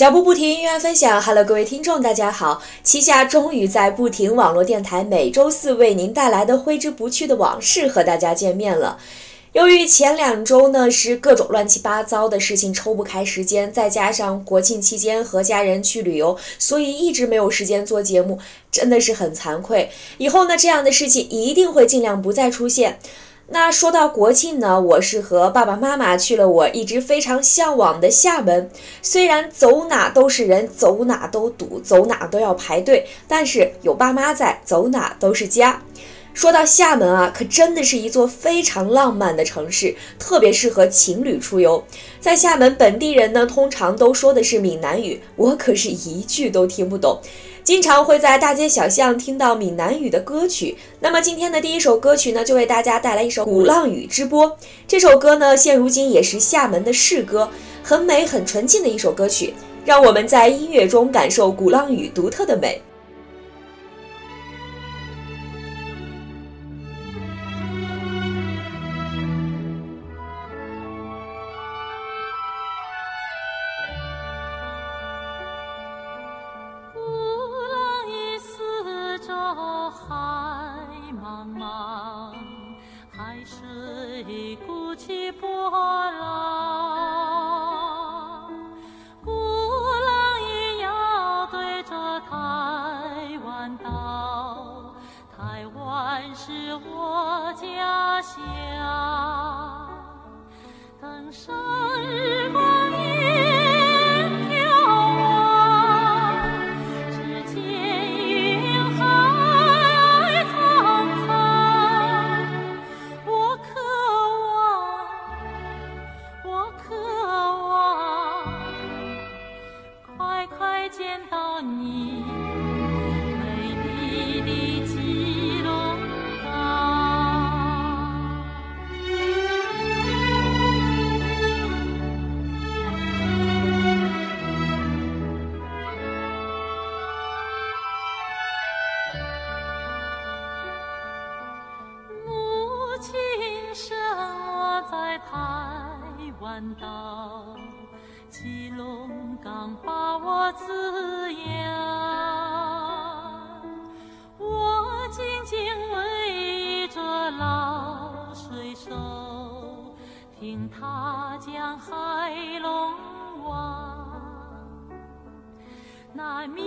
脚步不停，音乐分享。Hello，各位听众，大家好！旗下终于在不停网络电台每周四为您带来的挥之不去的往事和大家见面了。由于前两周呢是各种乱七八糟的事情抽不开时间，再加上国庆期间和家人去旅游，所以一直没有时间做节目，真的是很惭愧。以后呢这样的事情一定会尽量不再出现。那说到国庆呢，我是和爸爸妈妈去了我一直非常向往的厦门。虽然走哪都是人，走哪都堵，走哪都要排队，但是有爸妈在，走哪都是家。说到厦门啊，可真的是一座非常浪漫的城市，特别适合情侣出游。在厦门，本地人呢通常都说的是闽南语，我可是一句都听不懂。经常会在大街小巷听到闽南语的歌曲。那么今天的第一首歌曲呢，就为大家带来一首《鼓浪屿之波》。这首歌呢，现如今也是厦门的市歌，很美、很纯净的一首歌曲。让我们在音乐中感受鼓浪屿独特的美。听他讲海龙王那命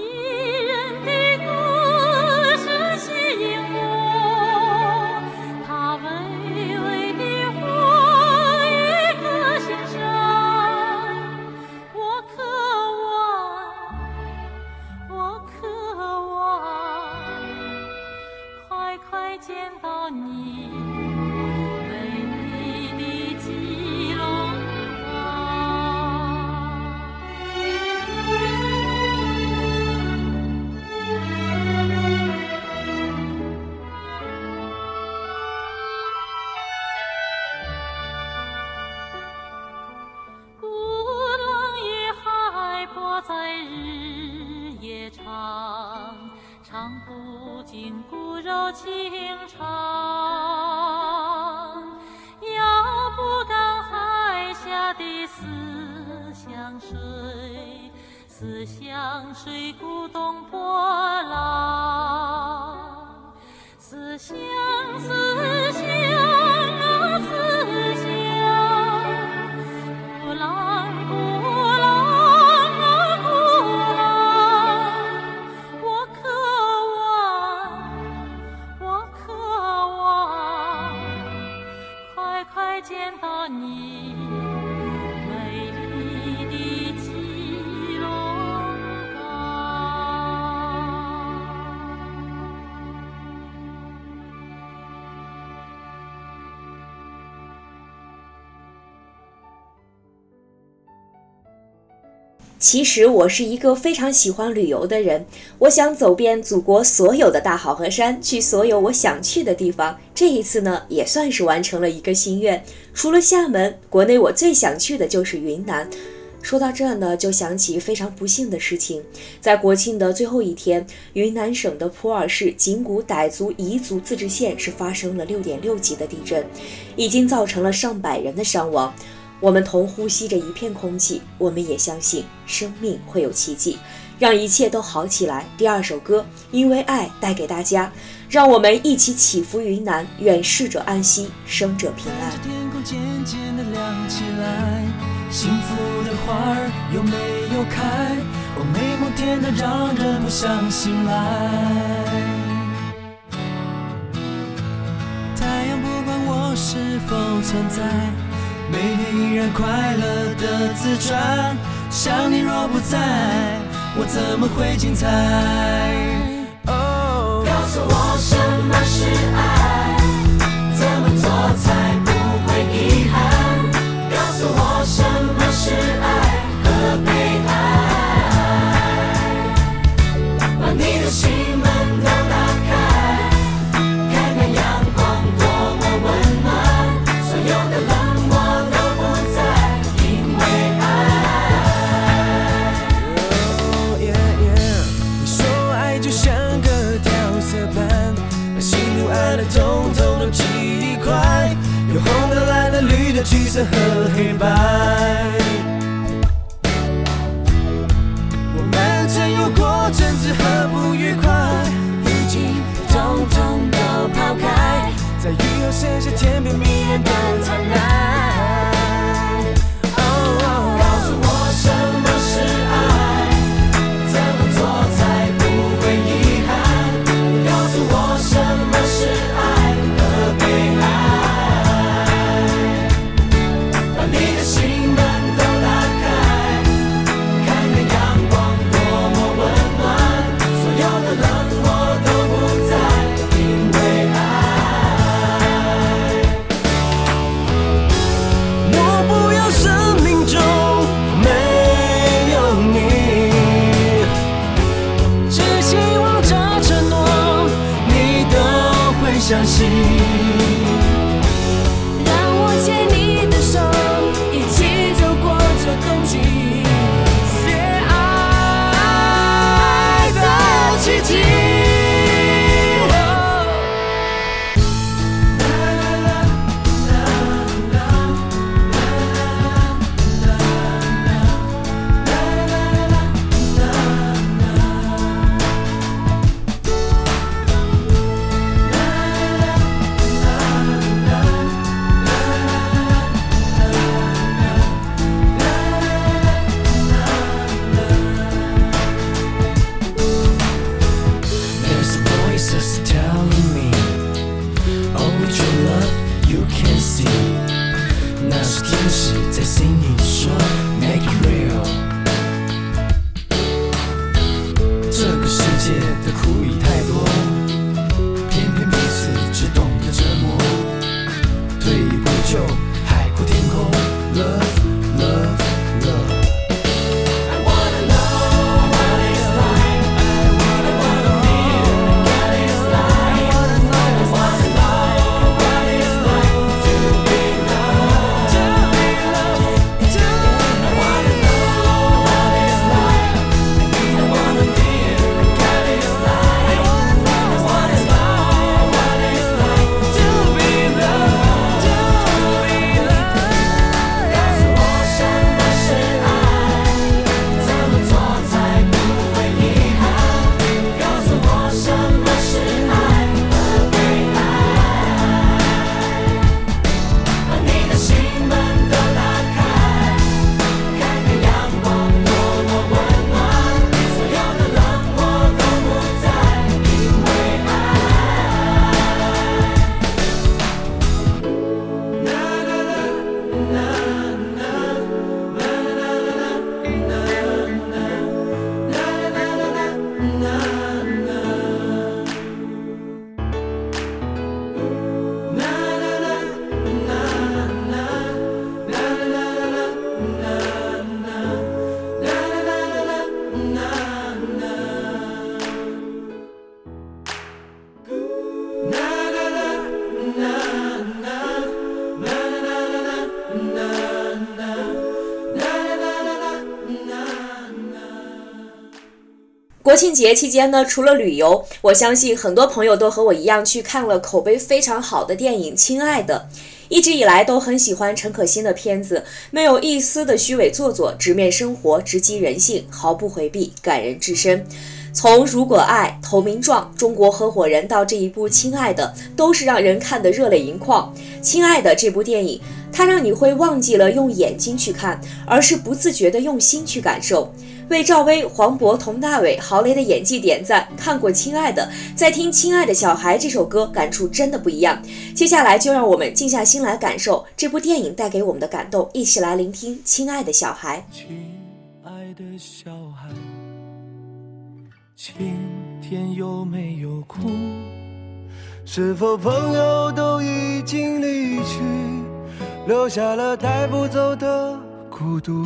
水鼓动波浪似相思其实我是一个非常喜欢旅游的人，我想走遍祖国所有的大好河山，去所有我想去的地方。这一次呢，也算是完成了一个心愿。除了厦门，国内我最想去的就是云南。说到这呢，就想起非常不幸的事情，在国庆的最后一天，云南省的普洱市景谷傣族彝族自治县是发生了六点六级的地震，已经造成了上百人的伤亡。我们同呼吸着一片空气，我们也相信生命会有奇迹，让一切都好起来。第二首歌，因为爱带给大家，让我们一起祈福云南，愿逝者安息，生者平安。天空渐渐的亮起来，幸福的花儿有没有开？哦，美梦甜得让人不想醒来。太阳不管我是否存在。每天依然快乐的自转，想你若不在，我怎么会精彩？哦告诉我什么是爱，爱就像个调色盘，把喜怒哀乐统统都记一块，有红的、蓝的、绿的、橘色和黑白。我们曾有过争执和不愉快，已经统统都抛开，在雨后剩下甜美迷人的灿烂。庆节期间呢，除了旅游，我相信很多朋友都和我一样去看了口碑非常好的电影《亲爱的》。一直以来都很喜欢陈可辛的片子，没有一丝的虚伪做作，直面生活，直击人性，毫不回避，感人至深。从《如果爱》《投名状》《中国合伙人》到这一部《亲爱的》，都是让人看得热泪盈眶。《亲爱的》这部电影，它让你会忘记了用眼睛去看，而是不自觉地用心去感受。为赵薇、黄渤、佟大为、郝蕾的演技点赞。看过《亲爱的》，在听《亲爱的小孩》这首歌，感触真的不一样。接下来就让我们静下心来感受这部电影带给我们的感动，一起来聆听《亲爱的小孩》。亲爱的小孩，今天有没有哭？是否朋友都已经离去，留下了带不走的孤独？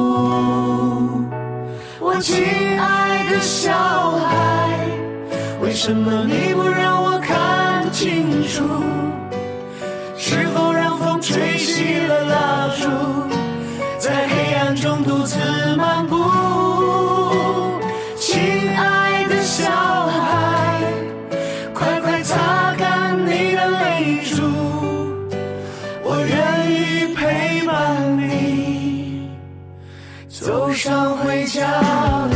亲爱的小孩，为什么你不让我看清楚？是否让风吹熄了蜡烛，在黑暗中独自漫步？上回家。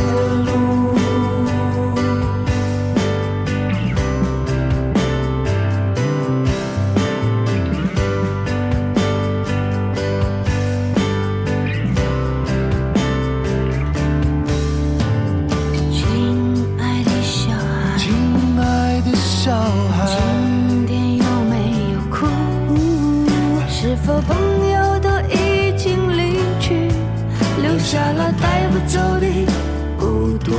下了带不走的孤独？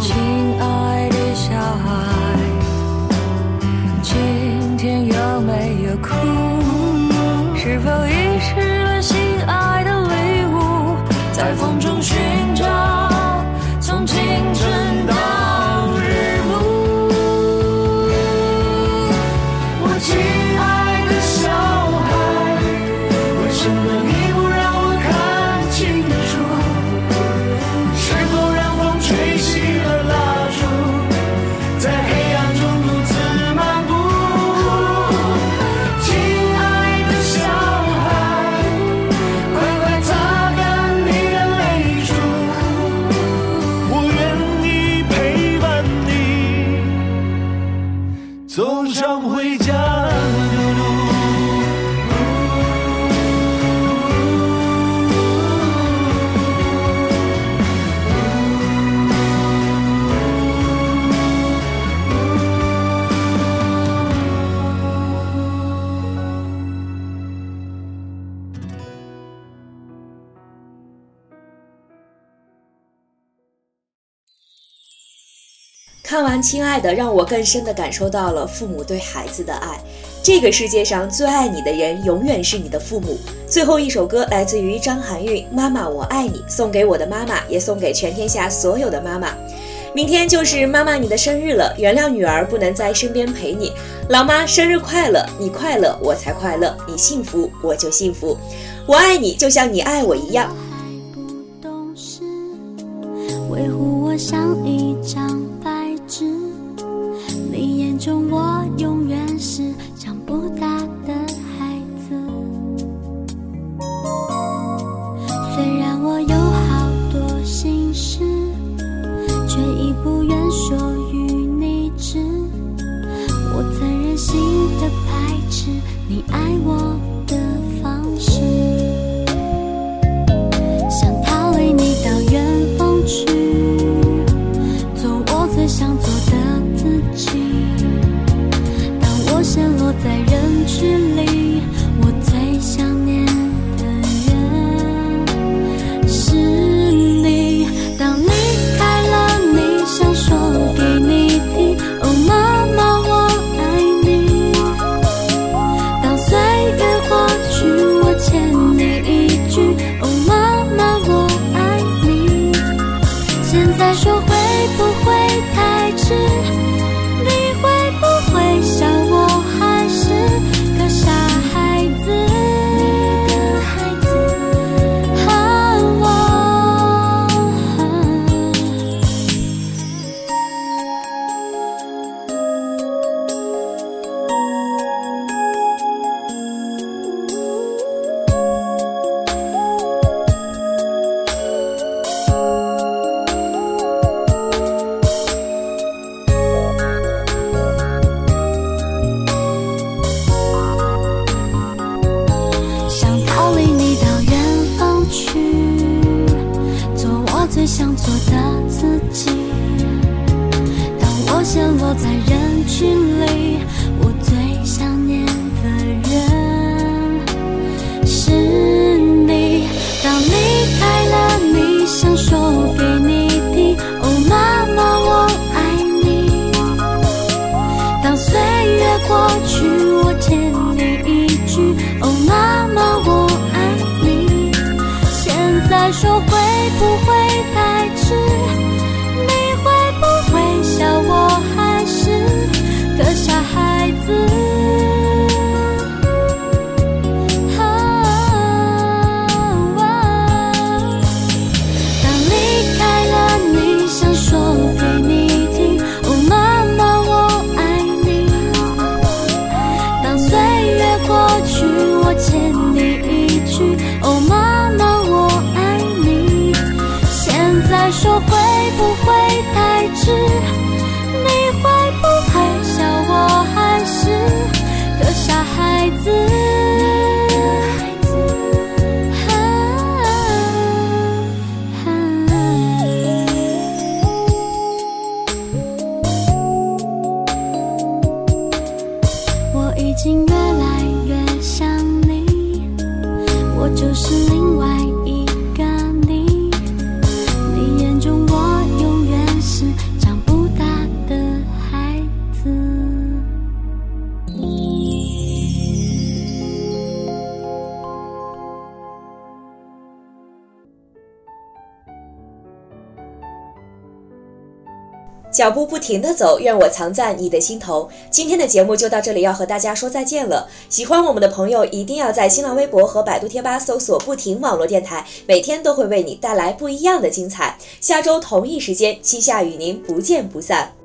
亲爱的小孩，今天有没有哭？是否遗失了心爱的礼物，在看完《亲爱的》，让我更深地感受到了父母对孩子的爱。这个世界上最爱你的人，永远是你的父母。最后一首歌来自于张含韵，《妈妈我爱你》，送给我的妈妈，也送给全天下所有的妈妈。明天就是妈妈你的生日了，原谅女儿不能在身边陪你。老妈生日快乐，你快乐我才快乐，你幸福我就幸福。我爱你，就像你爱我一样。还不懂事，维护我像做的自己。当我陷落在人群里，说会不会太迟？说会不会太迟？你会不会笑我还是个傻孩子？脚步不停的走，愿我藏在你的心头。今天的节目就到这里，要和大家说再见了。喜欢我们的朋友一定要在新浪微博和百度贴吧搜索“不停网络电台”，每天都会为你带来不一样的精彩。下周同一时间，七夏与您不见不散。